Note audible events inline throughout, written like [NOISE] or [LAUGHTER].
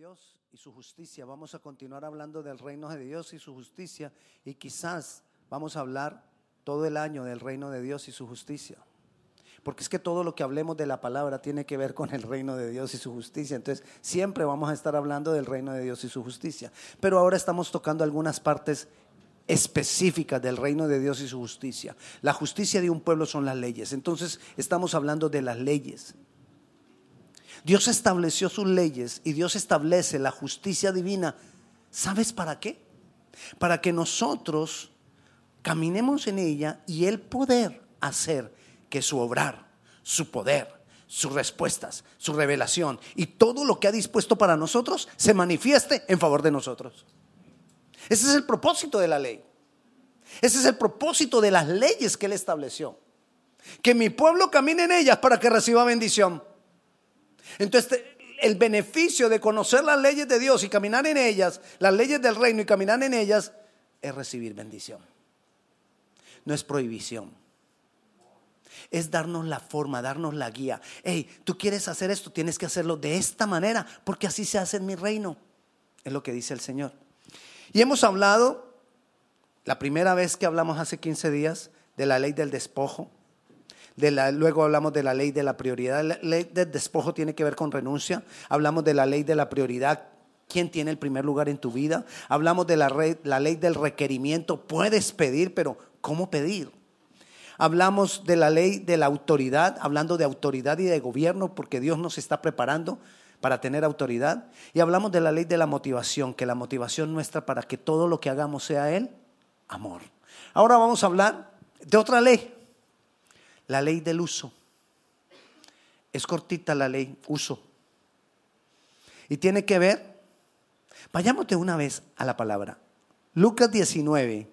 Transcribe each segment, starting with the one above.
Dios y su justicia. Vamos a continuar hablando del reino de Dios y su justicia y quizás vamos a hablar todo el año del reino de Dios y su justicia. Porque es que todo lo que hablemos de la palabra tiene que ver con el reino de Dios y su justicia. Entonces, siempre vamos a estar hablando del reino de Dios y su justicia. Pero ahora estamos tocando algunas partes específicas del reino de Dios y su justicia. La justicia de un pueblo son las leyes. Entonces, estamos hablando de las leyes. Dios estableció sus leyes y Dios establece la justicia divina. ¿Sabes para qué? Para que nosotros caminemos en ella y el poder hacer que su obrar, su poder, sus respuestas, su revelación y todo lo que ha dispuesto para nosotros se manifieste en favor de nosotros. Ese es el propósito de la ley. Ese es el propósito de las leyes que Él estableció. Que mi pueblo camine en ellas para que reciba bendición. Entonces, el beneficio de conocer las leyes de Dios y caminar en ellas, las leyes del reino y caminar en ellas, es recibir bendición. No es prohibición. Es darnos la forma, darnos la guía. Hey, tú quieres hacer esto, tienes que hacerlo de esta manera, porque así se hace en mi reino. Es lo que dice el Señor. Y hemos hablado, la primera vez que hablamos hace 15 días, de la ley del despojo luego hablamos de la ley de la prioridad. La ley del despojo tiene que ver con renuncia. Hablamos de la ley de la prioridad. ¿Quién tiene el primer lugar en tu vida? Hablamos de la, la ley del requerimiento. Puedes pedir, pero ¿cómo pedir? Hablamos de la ley de la autoridad, hablando de autoridad y de gobierno, porque Dios nos está preparando para tener autoridad. Y hablamos de la ley de la motivación, que la motivación nuestra para que todo lo que hagamos sea Él, amor. Ahora vamos a hablar de otra ley, la ley del uso. Es cortita la ley, uso. Y tiene que ver, vayamos una vez a la palabra. Lucas 19,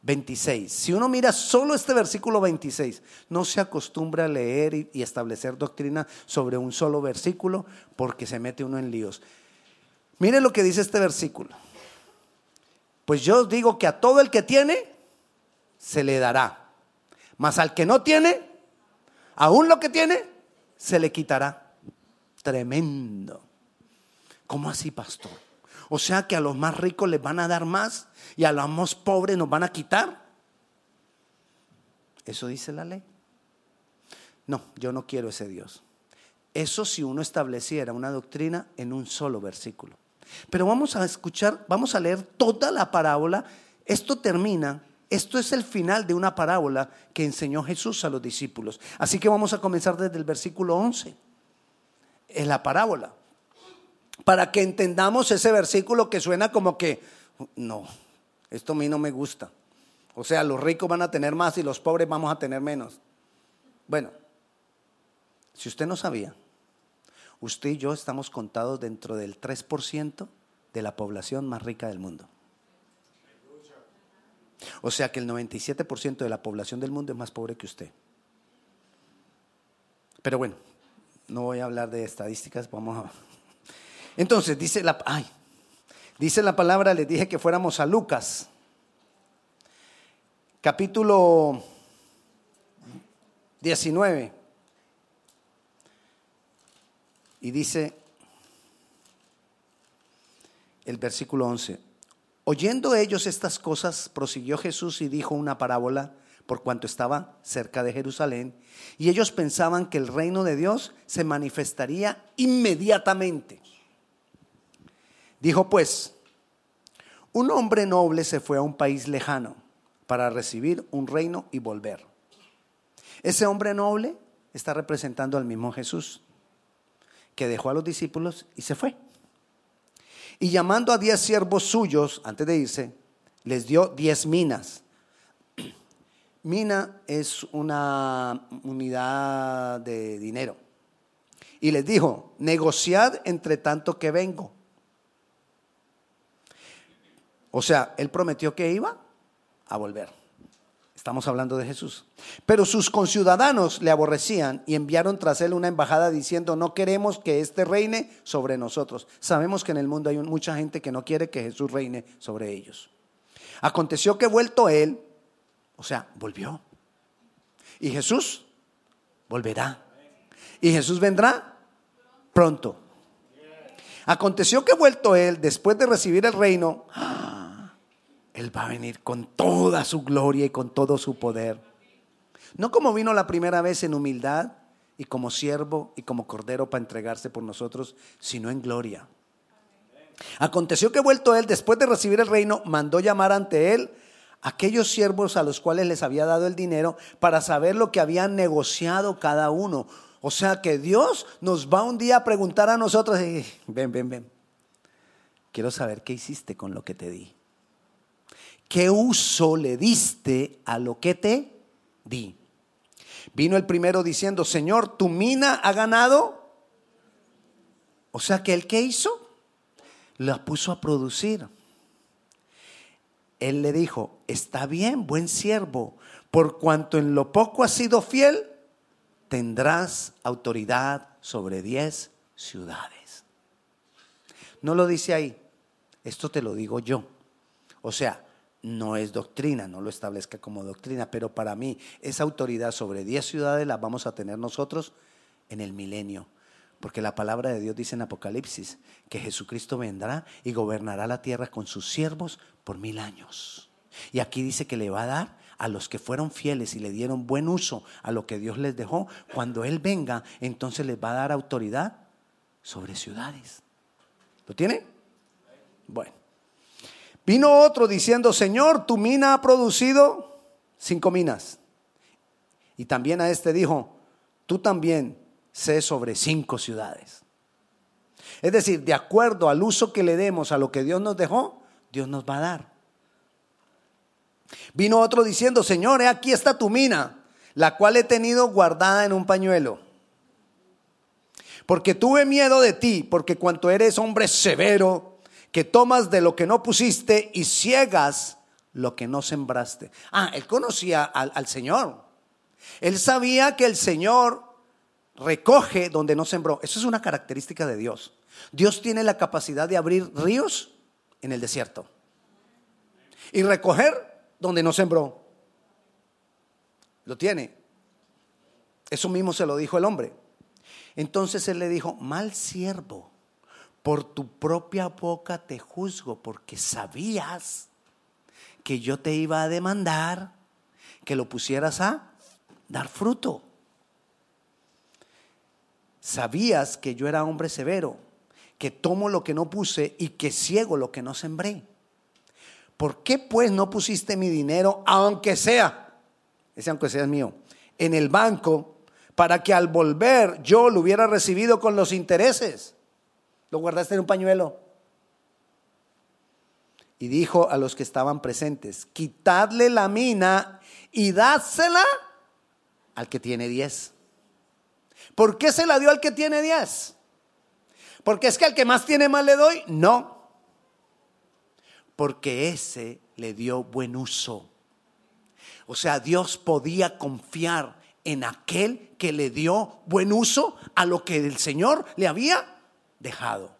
26. Si uno mira solo este versículo 26, no se acostumbra a leer y, establecer doctrina sobre un solo versículo porque se mete uno en líos. Mire lo que dice este versículo. Pues yo os digo que a todo el que tiene, se le dará mas al que no tiene, aún lo que tiene, se le quitará. Tremendo. ¿Cómo así, pastor? O sea que a los más ricos les van a dar más y a los más pobres nos van a quitar. Eso dice la ley. No, yo no quiero ese Dios. Eso si uno estableciera una doctrina en un solo versículo. Pero vamos a escuchar, vamos a leer toda la parábola. Esto termina esto es el final de una parábola que enseñó Jesús a los discípulos. Así que vamos a comenzar desde el versículo 11. Es la parábola. Para que entendamos ese versículo que suena como que, no, esto a mí no me gusta. O sea, los ricos van a tener más y los pobres vamos a tener menos. Bueno, si usted no sabía, usted y yo estamos contados dentro del 3% de la población más rica del mundo. O sea que el 97% de la población del mundo es más pobre que usted. Pero bueno, no voy a hablar de estadísticas, vamos a... Entonces, dice la, dice la palabra, les dije que fuéramos a Lucas, capítulo 19. Y dice el versículo 11, Oyendo ellos estas cosas, prosiguió Jesús y dijo una parábola por cuanto estaba cerca de Jerusalén, y ellos pensaban que el reino de Dios se manifestaría inmediatamente. Dijo pues, un hombre noble se fue a un país lejano para recibir un reino y volver. Ese hombre noble está representando al mismo Jesús, que dejó a los discípulos y se fue. Y llamando a diez siervos suyos, antes de irse, les dio diez minas. [CLEARS THROAT] Mina es una unidad de dinero. Y les dijo, negociad entre tanto que vengo. O sea, él prometió que iba a volver. Estamos hablando de Jesús. Pero sus conciudadanos le aborrecían y enviaron tras él una embajada diciendo, no queremos que éste reine sobre nosotros. Sabemos que en el mundo hay mucha gente que no quiere que Jesús reine sobre ellos. Aconteció que vuelto él, o sea, volvió. Y Jesús volverá. Y Jesús vendrá pronto. Aconteció que vuelto él, después de recibir el reino, él va a venir con toda su gloria y con todo su poder. No como vino la primera vez en humildad y como siervo y como cordero para entregarse por nosotros, sino en gloria. Aconteció que vuelto él, después de recibir el reino, mandó llamar ante él aquellos siervos a los cuales les había dado el dinero para saber lo que habían negociado cada uno. O sea que Dios nos va un día a preguntar a nosotros, ven, ven, ven, quiero saber qué hiciste con lo que te di. ¿Qué uso le diste a lo que te di? Vino el primero diciendo, Señor, tu mina ha ganado. O sea que el que hizo, la puso a producir. Él le dijo, está bien, buen siervo, por cuanto en lo poco has sido fiel, tendrás autoridad sobre diez ciudades. No lo dice ahí, esto te lo digo yo. O sea, no es doctrina, no lo establezca como doctrina, pero para mí esa autoridad sobre diez ciudades la vamos a tener nosotros en el milenio. Porque la palabra de Dios dice en Apocalipsis que Jesucristo vendrá y gobernará la tierra con sus siervos por mil años. Y aquí dice que le va a dar a los que fueron fieles y le dieron buen uso a lo que Dios les dejó. Cuando Él venga, entonces les va a dar autoridad sobre ciudades. ¿Lo tiene? Bueno. Vino otro diciendo, Señor, tu mina ha producido cinco minas. Y también a este dijo, tú también sé sobre cinco ciudades. Es decir, de acuerdo al uso que le demos a lo que Dios nos dejó, Dios nos va a dar. Vino otro diciendo, Señor, aquí está tu mina, la cual he tenido guardada en un pañuelo. Porque tuve miedo de ti, porque cuanto eres hombre severo, que tomas de lo que no pusiste y ciegas lo que no sembraste. Ah, él conocía al, Señor. Él sabía que el Señor recoge donde no sembró. Eso es una característica de Dios. Dios tiene la capacidad de abrir ríos en el desierto y recoger donde no sembró. Lo tiene. Eso mismo se lo dijo el hombre. Entonces él le dijo, mal siervo, por tu propia boca te juzgo, porque sabías que yo te iba a demandar que lo pusieras a dar fruto sabías que yo era hombre severo, que tomo lo que no puse y que ciego lo que no sembré. ¿Por qué pues no pusiste mi dinero, aunque sea, ese aunque sea mío, en el banco, para que al volver yo lo hubiera recibido con los intereses? Lo guardaste en un pañuelo. Y dijo a los que estaban presentes, quitadle la mina y dásela al que tiene diez. ¿Por qué se la dio al que tiene 10? ¿Porque es que al que más tiene más le doy? No. Porque ese le dio buen uso. O sea, Dios podía confiar en aquel que le dio buen uso a lo que el Señor le había dejado.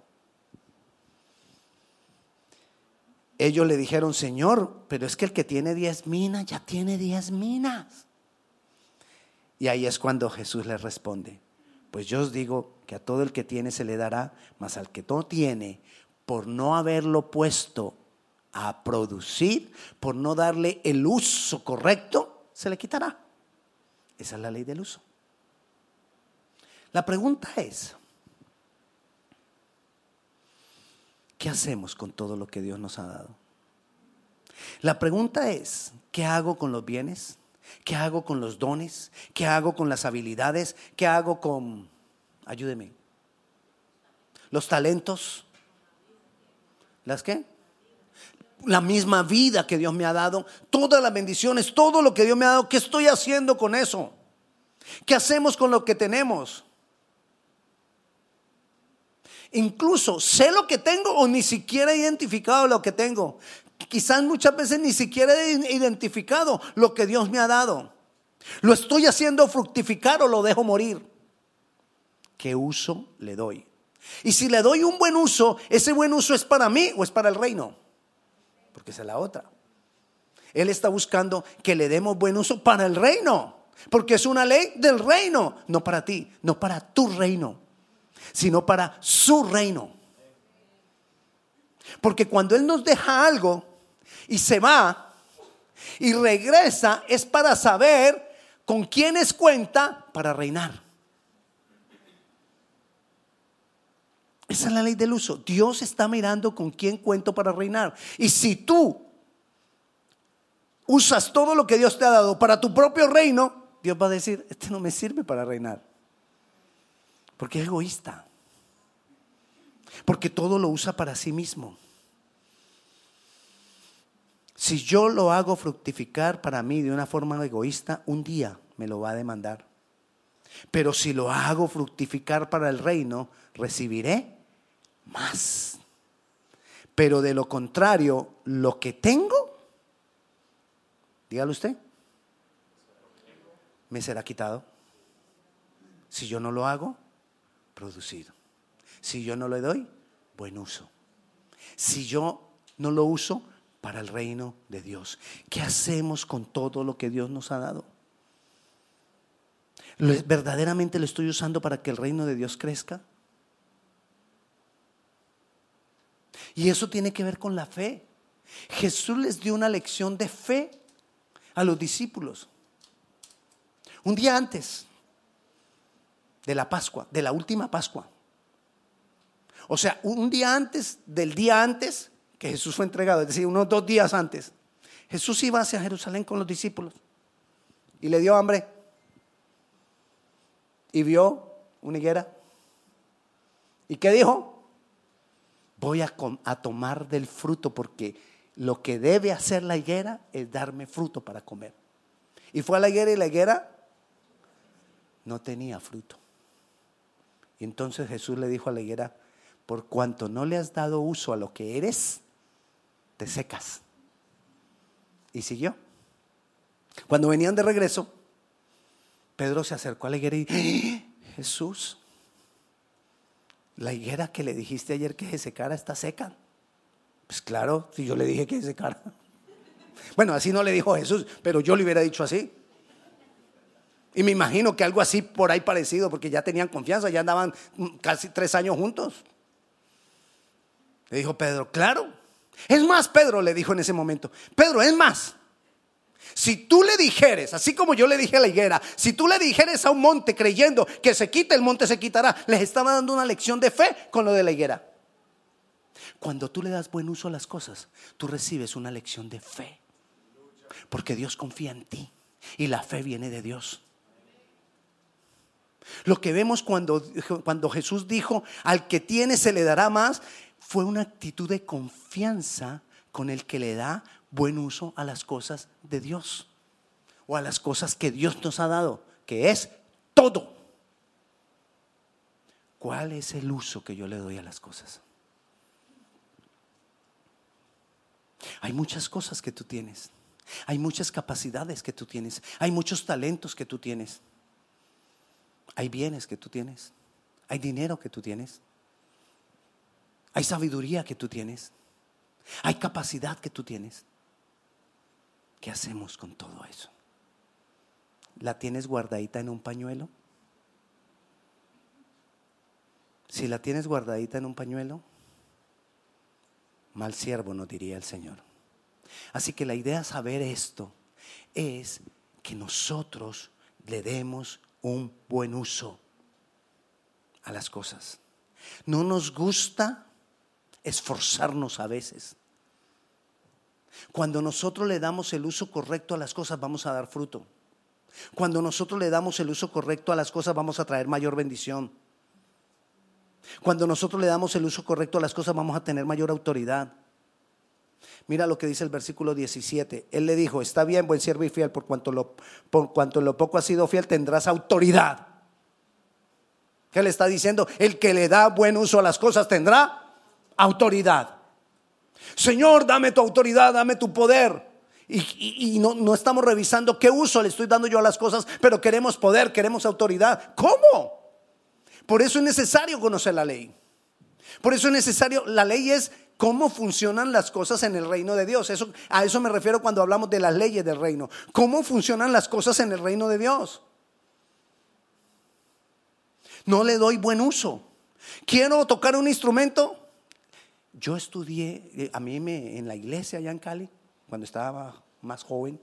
Ellos le dijeron, Señor, pero es que el que tiene 10 minas ya tiene 10 minas. Y ahí es cuando Jesús le responde, pues yo os digo que a todo el que tiene se le dará, mas al que no tiene, por no haberlo puesto a producir, por no darle el uso correcto, se le quitará. Esa es la ley del uso. La pregunta es, ¿qué hacemos con todo lo que Dios nos ha dado? La pregunta es, ¿qué hago con los bienes? ¿Qué hago con los dones? ¿Qué hago con las habilidades? ¿Qué hago con, ayúdeme, los talentos? ¿Las qué? La misma vida que Dios me ha dado, todas las bendiciones, todo lo que Dios me ha dado, ¿qué estoy haciendo con eso? ¿Qué hacemos con lo que tenemos? Incluso sé lo que tengo o ni siquiera he identificado lo que tengo quizás muchas veces ni siquiera he identificado lo que Dios me ha dado. ¿Lo estoy haciendo fructificar o lo dejo morir? ¿Qué uso le doy? Y si le doy un buen uso, ¿ese buen uso es para mí o es para el reino? Porque es la otra. Él está buscando que le demos buen uso para el reino. Porque es una ley del reino. No para ti, no para tu reino, sino para su reino. Porque cuando Él nos deja algo y se va y regresa, es para saber con quiénes cuenta para reinar. Esa es la ley del uso. Dios está mirando con quién cuento para reinar. Y si tú usas todo lo que Dios te ha dado para tu propio reino, Dios va a decir, este no me sirve para reinar. Porque es egoísta. Porque todo lo usa para sí mismo. Si yo lo hago fructificar para mí de una forma egoísta, un día me lo va a demandar. Pero si lo hago fructificar para el reino, recibiré más. Pero de lo contrario, lo que tengo, dígalo usted, me será quitado. Si yo no lo hago, producido. Si yo no le doy, buen uso. Si yo no lo uso para el reino de Dios, ¿qué hacemos con todo lo que Dios nos ha dado? ¿Verdaderamente lo estoy usando para que el reino de Dios crezca? Y eso tiene que ver con la fe. Jesús les dio una lección de fe a los discípulos. Un día antes de la Pascua, de la última Pascua. O sea, un día antes del día antes que Jesús fue entregado, es decir, unos dos días antes. Jesús iba hacia Jerusalén con los discípulos y le dio hambre y vio una higuera. ¿Y qué dijo? voy a, tomar del fruto porque lo que debe hacer la higuera es darme fruto para comer. Y fue a la higuera y la higuera no tenía fruto. Y entonces Jesús le dijo a la higuera, por cuanto no le has dado uso a lo que eres, te secas. Y siguió. Cuando venían de regreso, Pedro se acercó a la higuera y ¡Ah! Jesús, la higuera que le dijiste ayer que se secara está seca. Pues claro, si yo le dije que se secara. [LAUGHS] Bueno, así no le dijo Jesús, pero yo le hubiera dicho así. Y me imagino que algo así por ahí parecido, porque ya tenían confianza, ya andaban casi tres años juntos. Le dijo Pedro, claro. Es más, Pedro le dijo en ese momento, Pedro, es más, si tú le dijeres, así como yo le dije a la higuera, si tú le dijeres a un monte creyendo que se quite, el monte se quitará, les estaba dando una lección de fe con lo de la higuera. Cuando tú le das buen uso a las cosas, tú recibes una lección de fe. Porque Dios confía en ti y la fe viene de Dios. Lo que vemos cuando, cuando Jesús dijo, al que tiene se le dará más, fue una actitud de confianza con el que le da buen uso a las cosas de Dios o a las cosas que Dios nos ha dado, que es todo. ¿Cuál es el uso que yo le doy a las cosas? Hay muchas cosas que tú tienes. Hay muchas capacidades que tú tienes. Hay muchos talentos que tú tienes. Hay bienes que tú tienes. Hay dinero que tú tienes. Hay sabiduría que tú tienes. Hay capacidad que tú tienes. ¿Qué hacemos con todo eso? ¿La tienes guardadita en un pañuelo? Si la tienes guardadita en un pañuelo, mal siervo no diría el Señor. Así que la idea de saber esto es que nosotros le demos un buen uso a las cosas. No nos gusta esforzarnos a veces. Cuando nosotros le damos el uso correcto a las cosas, vamos a dar fruto. Cuando nosotros le damos el uso correcto a las cosas, vamos a traer mayor bendición. Cuando nosotros le damos el uso correcto a las cosas, vamos a tener mayor autoridad. Mira lo que dice el versículo 17. Él le dijo, está bien, buen siervo y fiel, por cuanto lo, por cuanto lo poco has sido fiel, tendrás autoridad. ¿Qué le está diciendo? El que le da buen uso a las cosas tendrá autoridad. Señor, dame tu autoridad, dame tu poder. Y, no, no, estamos revisando qué uso le estoy dando yo a las cosas, pero queremos poder, queremos autoridad. ¿Cómo? Por eso es necesario conocer la ley. Por eso es necesario, la ley es cómo funcionan las cosas en el reino de Dios. Eso, a eso me refiero cuando hablamos de las leyes del reino. ¿Cómo funcionan las cosas en el reino de Dios? No le doy buen uso. Quiero tocar un instrumento, yo estudié, eh, a mí me, en la iglesia allá en Cali, cuando estaba más joven,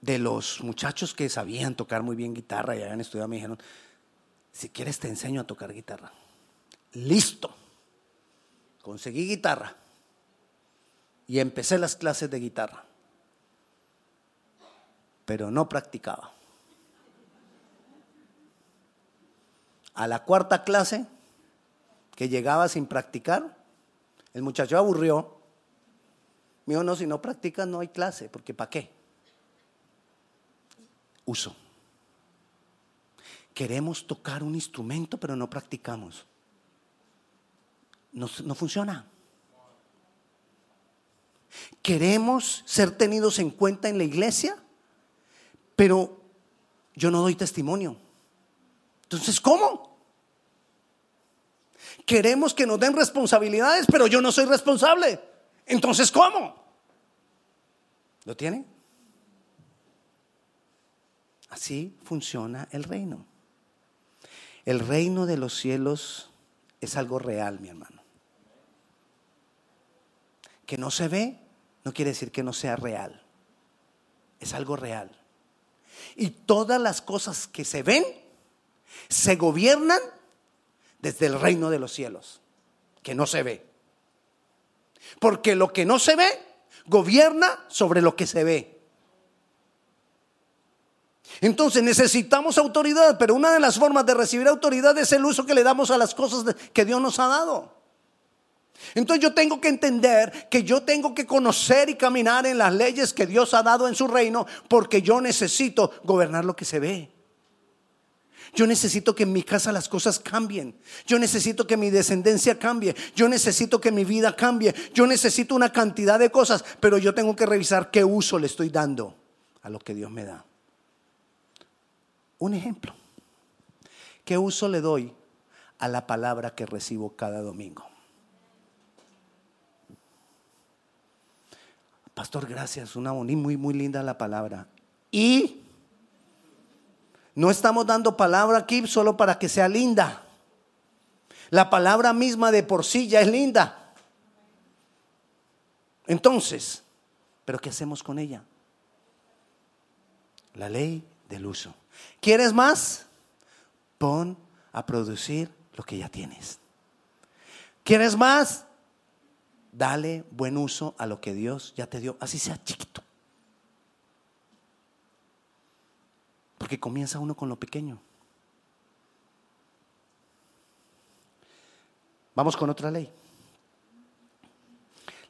de los muchachos que sabían tocar muy bien guitarra y habían estudiado, me dijeron, si quieres te enseño a tocar guitarra. Listo. Conseguí guitarra y empecé las clases de guitarra, pero no practicaba. A la cuarta clase, que llegaba sin practicar, el muchacho aburrió. Me dijo, no, si no practicas no hay clase, porque ¿para qué? uso. Queremos tocar un instrumento, pero no practicamos. No, no, funciona. Queremos ser tenidos en cuenta en la iglesia, pero yo no doy testimonio. Entonces, ¿cómo? Queremos que nos den responsabilidades, pero yo no soy responsable. Entonces, ¿cómo? ¿Lo tienen? Así funciona el reino. El reino de los cielos es algo real, mi hermano. Que no se ve no quiere decir que no sea real. Es algo real. Y todas las cosas que se ven se gobiernan desde el reino de los cielos, que no se ve. Porque lo que no se ve gobierna sobre lo que se ve. Entonces necesitamos autoridad, pero una de las formas de recibir autoridad es el uso que le damos a las cosas que Dios nos ha dado. Entonces yo tengo que entender que yo tengo que conocer y caminar en las leyes que Dios ha dado en su reino porque yo necesito gobernar lo que se ve. Yo necesito que en mi casa las cosas cambien. Yo necesito que mi descendencia cambie. Yo necesito que mi vida cambie. Yo necesito una cantidad de cosas, pero yo tengo que revisar qué uso le estoy dando a lo que Dios me da. Un ejemplo. ¿Qué uso le doy a la palabra que recibo cada domingo? Pastor, gracias, una muy, muy linda la palabra. Y no estamos dando palabra aquí solo para que sea linda. La palabra misma de por sí ya es linda. Entonces, ¿pero qué hacemos con ella? La ley del uso. ¿Quieres más? Pon a producir lo que ya tienes. ¿Quieres más? Dale buen uso a lo que Dios ya te dio, así sea chiquito. Porque comienza uno con lo pequeño. Vamos con otra ley.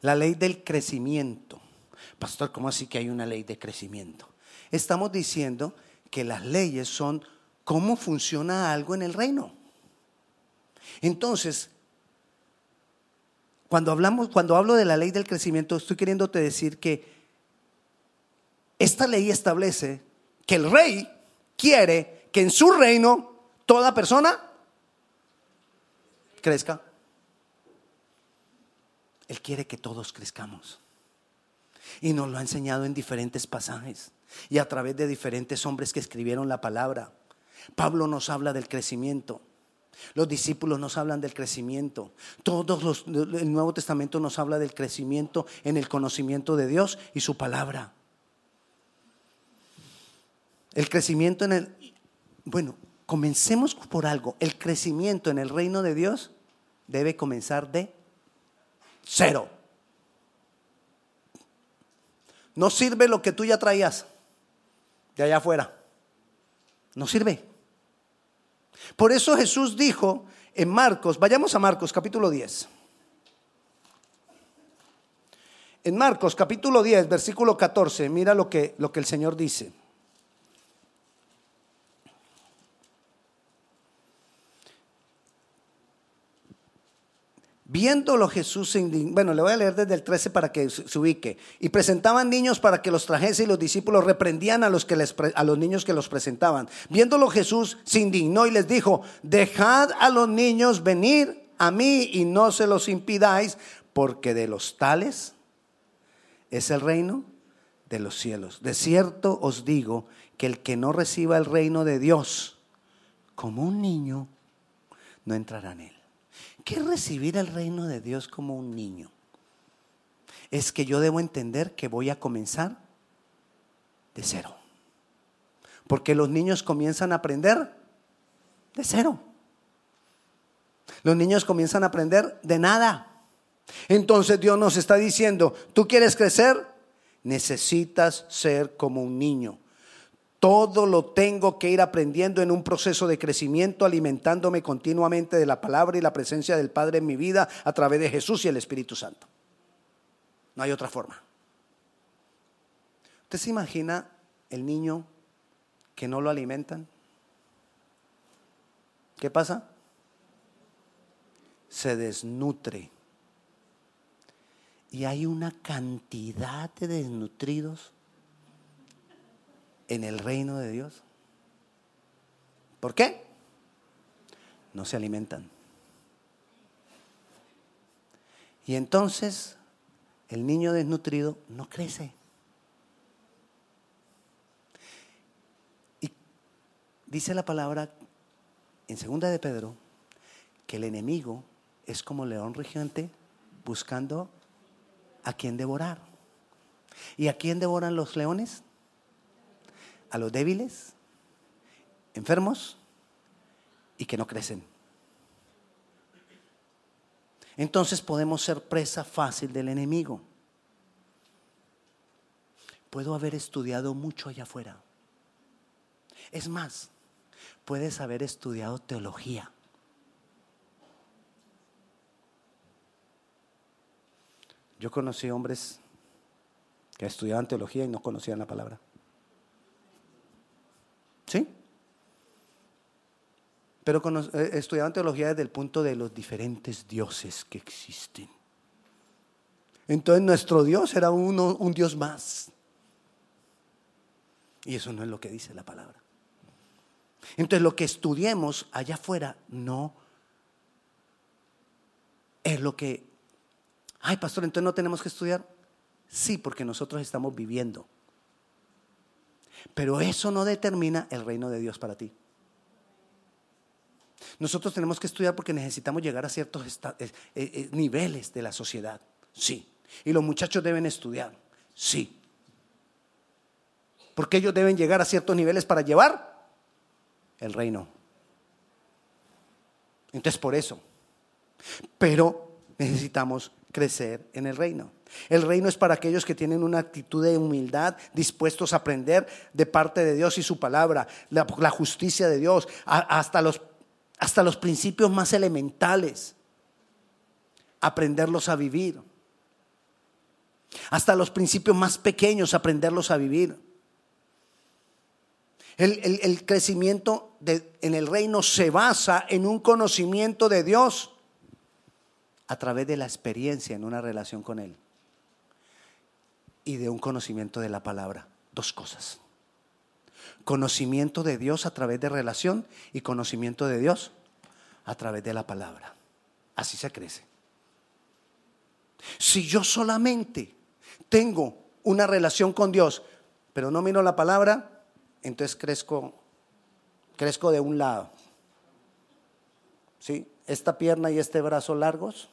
La ley del crecimiento. Pastor, ¿cómo así que hay una ley de crecimiento? Estamos diciendo que las leyes son cómo funciona algo en el reino. Entonces, cuando hablamos, cuando hablo de la ley del crecimiento, estoy queriéndote decir que esta ley establece que el rey quiere que en su reino toda persona crezca. Él quiere que todos crezcamos. Y nos lo ha enseñado en diferentes pasajes y a través de diferentes hombres que escribieron la palabra. Pablo nos habla del crecimiento. Los discípulos nos hablan del crecimiento. Todos los, el Nuevo Testamento nos habla del crecimiento en el conocimiento de Dios y su palabra. El crecimiento en el bueno, comencemos por algo. El crecimiento en el reino de Dios debe comenzar de cero. No sirve lo que tú ya traías de allá afuera. No sirve. Por eso Jesús dijo en Marcos, vayamos a Marcos capítulo 10. En Marcos capítulo 10, versículo 14, mira lo que, lo que el Señor dice. Viéndolo Jesús se indignó. Bueno, le voy a leer desde el 13 para que se ubique. Y presentaban niños para que los trajese y los discípulos reprendían a los, que les, a los niños que los presentaban. Viéndolo Jesús se indignó y les dijo, dejad a los niños venir a mí y no se los impidáis, porque de los tales es el reino de los cielos. De cierto os digo que el que no reciba el reino de Dios como un niño, no entrará en él. ¿Qué recibir el reino de Dios como un niño? Es que yo debo entender que voy a comenzar de cero. Porque los niños comienzan a aprender de cero. Los niños comienzan a aprender de nada. Entonces Dios nos está diciendo, ¿tú quieres crecer? Necesitas ser como un niño. Todo lo tengo que ir aprendiendo en un proceso de crecimiento, alimentándome continuamente de la palabra y la presencia del Padre en mi vida a través de Jesús y el Espíritu Santo. No hay otra forma. ¿Usted se imagina el niño que no lo alimentan? ¿Qué pasa? Se desnutre. Y hay una cantidad de desnutridos en el reino de Dios. ¿Por qué? No se alimentan. Y entonces el niño desnutrido no crece. Y dice la palabra en segunda de Pedro que el enemigo es como león regente buscando a quien devorar. ¿Y a quién devoran los leones? A los débiles, enfermos y que no crecen. Entonces podemos ser presa fácil del enemigo. Puedo haber estudiado mucho allá afuera. Es más, puedes haber estudiado teología. Yo conocí hombres que estudiaban teología y no conocían la palabra. ¿Sí? Pero eh, estudiaban teología desde el punto de los diferentes dioses que existen. Entonces nuestro Dios era uno, un Dios más. Y eso no es lo que dice la palabra. Entonces lo que estudiemos allá afuera no es lo que, ay pastor, entonces no tenemos que estudiar. Sí, porque nosotros estamos viviendo pero eso no determina el reino de Dios para ti. Nosotros tenemos que estudiar porque necesitamos llegar a ciertos eh, eh, eh, niveles de la sociedad. Sí. Y los muchachos deben estudiar. Sí. Porque ellos deben llegar a ciertos niveles para llevar el reino. Entonces, por eso. Pero necesitamos crecer en el reino. El reino es para aquellos que tienen una actitud de humildad, dispuestos a aprender de parte de Dios y su palabra, la, justicia de Dios, hasta, los, hasta los principios más elementales, aprenderlos a vivir. Hasta los principios más pequeños, aprenderlos a vivir. El, crecimiento en el reino se basa en un conocimiento de Dios a través de la experiencia en una relación con Él y de un conocimiento de la palabra. Dos cosas. Conocimiento de Dios a través de relación y conocimiento de Dios a través de la palabra. Así se crece. Si yo solamente tengo una relación con Dios, pero no miro la palabra, entonces crezco, crezco de un lado. ¿Sí? Esta pierna y este brazo largos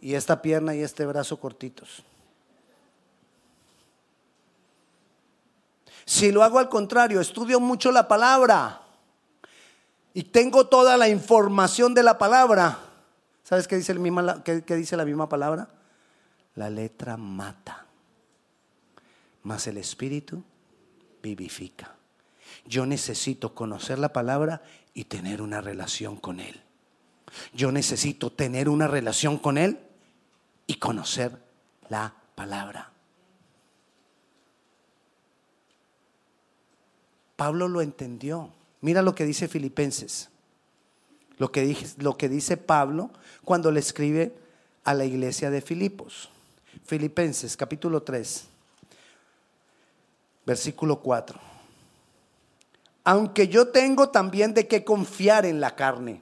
y esta pierna y este brazo cortitos. Si lo hago al contrario, estudio mucho la palabra y tengo toda la información de la palabra, ¿sabes qué dice, dice la misma palabra? La letra mata, mas el espíritu vivifica. Yo necesito conocer la palabra y tener una relación con Él. Yo necesito tener una relación con Él y conocer la palabra. Pablo lo entendió. Mira lo que dice Filipenses. Lo que, dice Pablo cuando le escribe a la iglesia de Filipos. Filipenses capítulo 3, versículo 4. Aunque yo tengo también de qué confiar en la carne.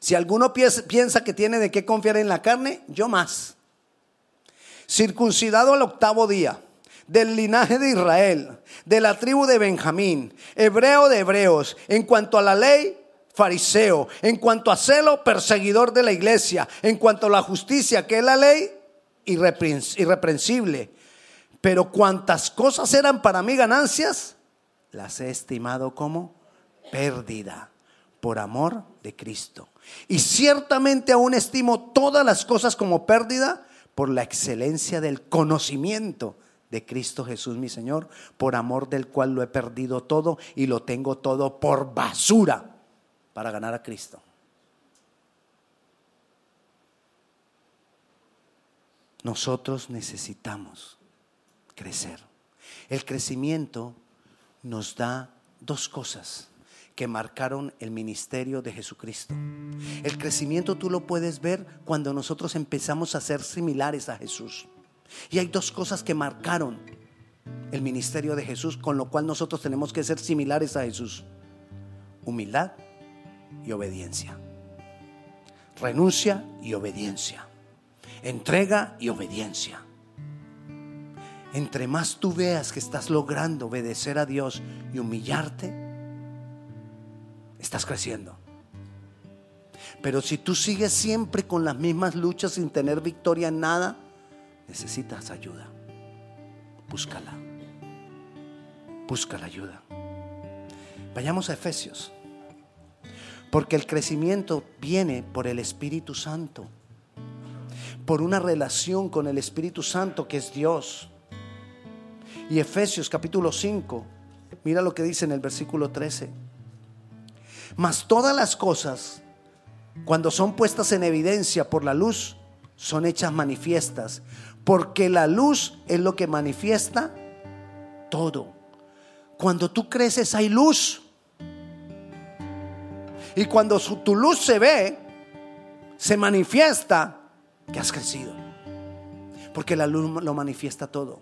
Si alguno piensa que tiene de qué confiar en la carne, yo más. Circuncidado al octavo día del linaje de Israel, de la tribu de Benjamín, hebreo de hebreos, en cuanto a la ley, fariseo. En cuanto a celo, perseguidor de la iglesia. En cuanto a la justicia, que es la ley, irreprensible. Pero cuantas cosas eran para mí ganancias, las he estimado como pérdida por amor de Cristo. Y ciertamente aún estimo todas las cosas como pérdida por la excelencia del conocimiento de Cristo Jesús mi Señor, por amor del cual lo he perdido todo y lo tengo todo por basura para ganar a Cristo. Nosotros necesitamos crecer. El crecimiento nos da dos cosas que marcaron el ministerio de Jesucristo. El crecimiento tú lo puedes ver cuando nosotros empezamos a ser similares a Jesús. Y hay dos cosas que marcaron el ministerio de Jesús, con lo cual nosotros tenemos que ser similares a Jesús. Humildad y obediencia. Renuncia y obediencia. Entrega y obediencia. Entre más tú veas que estás logrando obedecer a Dios y humillarte, estás creciendo. Pero si tú sigues siempre con las mismas luchas sin tener victoria en nada, necesitas ayuda. Búscala. Busca la ayuda. Vayamos a Efesios. Porque el crecimiento viene por el Espíritu Santo. Por una relación con el Espíritu Santo que es Dios. Y Efesios capítulo 5, mira lo que dice en el versículo 13. Mas todas las cosas, cuando son puestas en evidencia por la luz, son hechas manifiestas. Porque la luz es lo que manifiesta todo. Cuando tú creces hay luz. Y cuando tu luz se ve, se manifiesta que has crecido. Porque la luz lo manifiesta todo.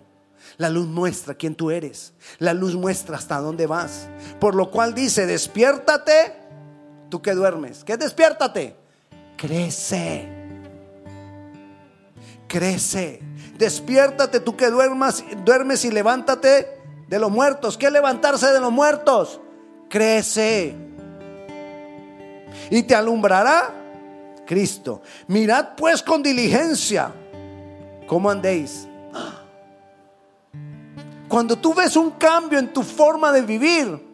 La luz muestra quién tú eres. La luz muestra hasta dónde vas. Por lo cual dice, despiértate tú que duermes. ¿Qué despiértate? Crece. Crece. Despiértate tú que duermas, duermes y levántate de los muertos. ¿Qué levantarse de los muertos? Crece. Y te alumbrará Cristo. Mirad pues con diligencia cómo andéis. Cuando tú ves un cambio en tu forma de vivir,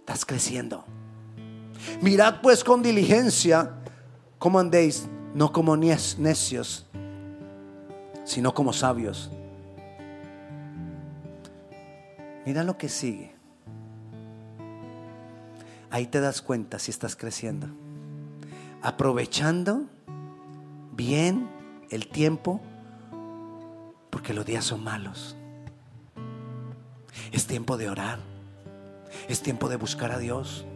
estás creciendo. Mirad pues con diligencia cómo andéis, no como necios, sino como sabios. Mira lo que sigue. Ahí te das cuenta si estás creciendo. Aprovechando bien el tiempo, porque los días son malos. Es tiempo de orar. Es tiempo de buscar a Dios.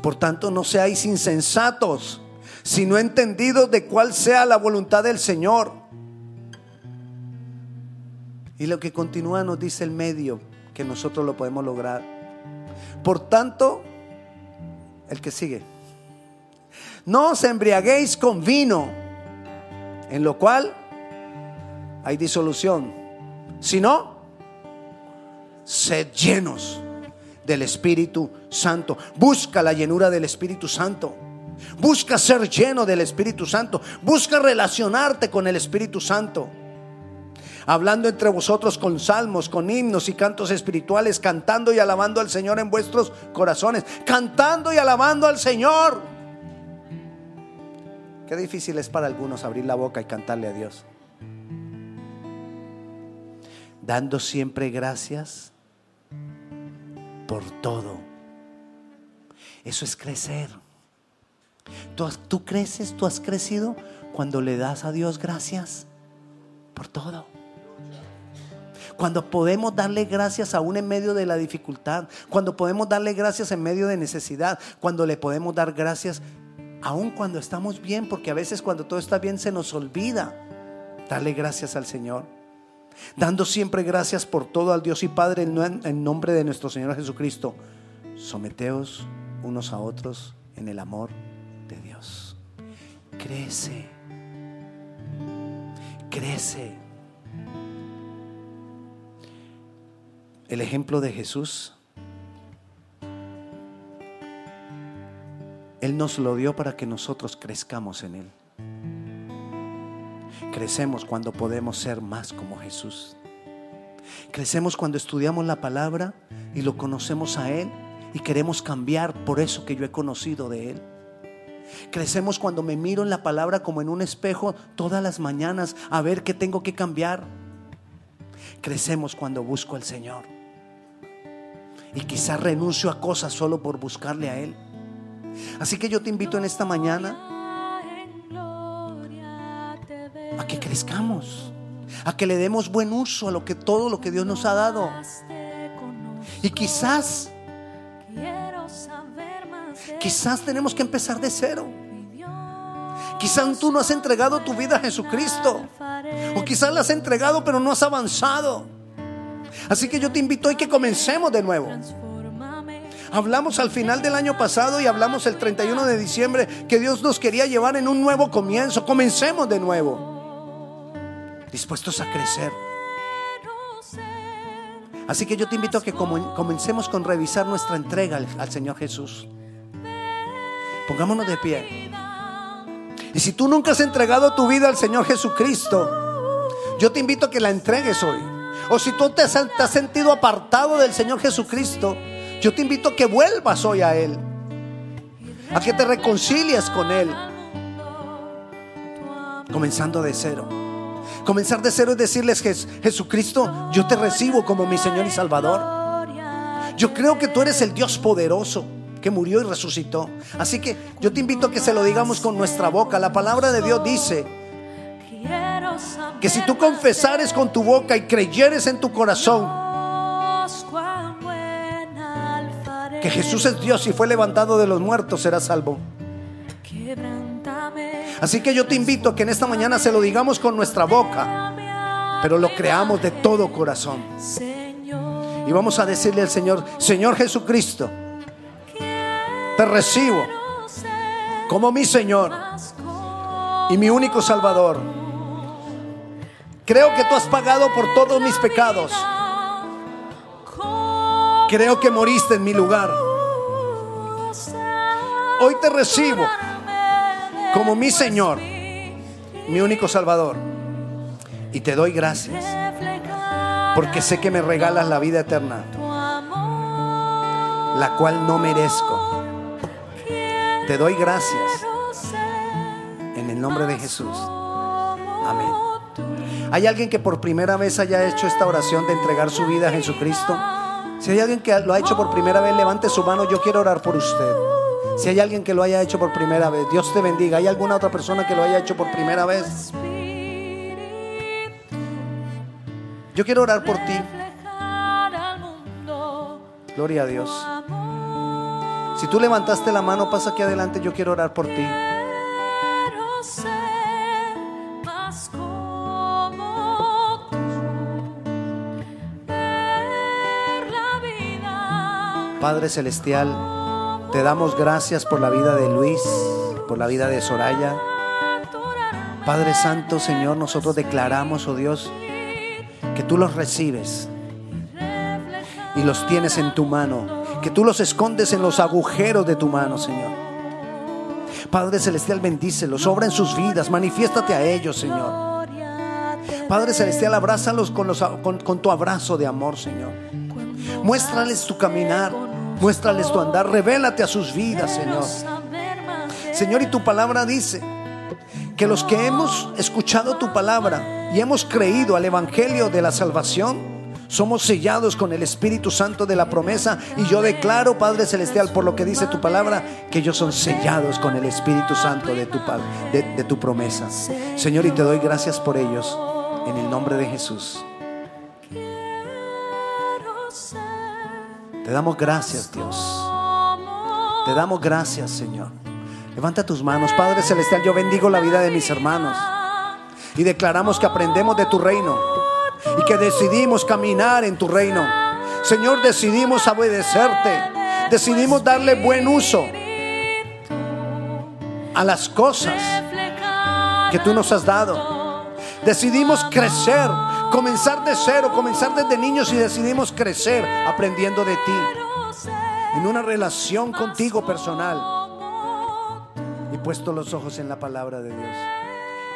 Por tanto, no seáis insensatos, sino entendidos de cuál sea la voluntad del Señor. Y lo que continúa nos dice el medio que nosotros lo podemos lograr. Por tanto, el que sigue, no os embriaguéis con vino, en lo cual hay disolución, sino sed llenos del Espíritu Santo. Busca la llenura del Espíritu Santo. Busca ser lleno del Espíritu Santo. Busca relacionarte con el Espíritu Santo. Hablando entre vosotros con salmos, con himnos y cantos espirituales, cantando y alabando al Señor en vuestros corazones. Cantando y alabando al Señor. Qué difícil es para algunos abrir la boca y cantarle a Dios. Dando siempre gracias por todo. Eso es crecer. Tú, creces, tú has crecido cuando le das a Dios gracias por todo. Cuando podemos darle gracias aún en medio de la dificultad. Cuando podemos darle gracias en medio de necesidad. Cuando le podemos dar gracias aún cuando estamos bien. Porque a veces cuando todo está bien se nos olvida darle gracias al Señor dando siempre gracias por todo al Dios y Padre en nombre de nuestro Señor Jesucristo. Someteos unos a otros en el amor de Dios. Crece, crece. El ejemplo de Jesús Él nos lo dio para que nosotros crezcamos en Él. Crecemos cuando podemos ser más como Jesús. Crecemos cuando estudiamos la palabra y lo conocemos a Él y queremos cambiar por eso que yo he conocido de Él. Crecemos cuando me miro en la palabra como en un espejo todas las mañanas a ver qué tengo que cambiar. Crecemos cuando busco al Señor. Y quizás renuncio a cosas solo por buscarle a Él. Así que yo te invito en esta mañana a que crezcamos, a que le demos buen uso a lo que todo lo que Dios nos ha dado. Y quizás Quizás tenemos que empezar de cero. Quizás tú no has entregado tu vida a Jesucristo. O quizás la has entregado pero no has avanzado. Así que yo te invito hoy que comencemos de nuevo. Hablamos al final del año pasado y hablamos el 31 de diciembre que Dios nos quería llevar en un nuevo comienzo. Comencemos de nuevo. Dispuestos a crecer. Así que yo te invito a que comencemos con revisar nuestra entrega al Señor Jesús. Pongámonos de pie. Y si tú nunca has entregado tu vida al Señor Jesucristo, yo te invito a que la entregues hoy. O si tú te has, sentido apartado del Señor Jesucristo, yo te invito a que vuelvas hoy a Él. A que te reconcilies con Él. Comenzando de cero. Comenzar de cero es decirles, Jesucristo, yo te recibo como mi Señor y Salvador. Yo creo que tú eres el Dios poderoso que murió y resucitó. Así que yo te invito a que se lo digamos con nuestra boca. La palabra de Dios dice que si tú confesares con tu boca y creyeres en tu corazón que Jesús es Dios y fue levantado de los muertos, serás salvo. Así que yo te invito a que en esta mañana se lo digamos con nuestra boca, pero lo creamos de todo corazón. Y vamos a decirle al Señor, Señor Jesucristo, te recibo como mi Señor y mi único Salvador. Creo que tú has pagado por todos mis pecados. Creo que moriste en mi lugar. Hoy te recibo como mi Señor, mi único Salvador. Y te doy gracias porque sé que me regalas la vida eterna, la cual no merezco te doy gracias en el nombre de Jesús. Amén. ¿Hay alguien que por primera vez haya hecho esta oración de entregar su vida a Jesucristo? Si hay alguien que lo ha hecho por primera vez, levante su mano. Yo quiero orar por usted. Si hay alguien que lo haya hecho por primera vez, Dios te bendiga. ¿Hay alguna otra persona que lo haya hecho por primera vez? Yo quiero orar por ti. Gloria a Dios. Si tú levantaste la mano, pasa aquí adelante, yo quiero orar por ti. Padre Celestial, te damos gracias por la vida de Luis, por la vida de Soraya. Padre Santo, Señor, nosotros declaramos, oh Dios, que tú los recibes y los tienes en tu mano que tú los escondes en los agujeros de tu mano, Señor. Padre Celestial, bendícelos, obra en sus vidas, manifiéstate a ellos, Señor. Padre Celestial, abrázalos con, con, tu abrazo de amor, Señor. Muéstrales tu caminar, muéstrales tu andar, revélate a sus vidas, Señor. Señor, y tu palabra dice que los que hemos escuchado tu palabra y hemos creído al Evangelio de la salvación, somos sellados con el Espíritu Santo de la promesa. Y yo declaro, Padre Celestial, por lo que dice tu palabra, que ellos son sellados con el Espíritu Santo de tu, de, de tu promesa. Señor, y te doy gracias por ellos. En el nombre de Jesús. Te damos gracias, Dios. Te damos gracias, Señor. Levanta tus manos, Padre Celestial. Yo bendigo la vida de mis hermanos. Y declaramos que aprendemos de tu reino y que decidimos caminar en tu reino. Señor, decidimos obedecerte, decidimos darle buen uso a las cosas que tú nos has dado. Decidimos crecer, comenzar de cero, comenzar desde niños y decidimos crecer aprendiendo de ti, en una relación contigo personal. puesto los ojos en la palabra de Dios.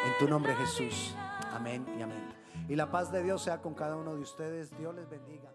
En tu nombre Jesús. Amén y amén. Y la paz de Dios sea con cada uno de ustedes. Dios les bendiga.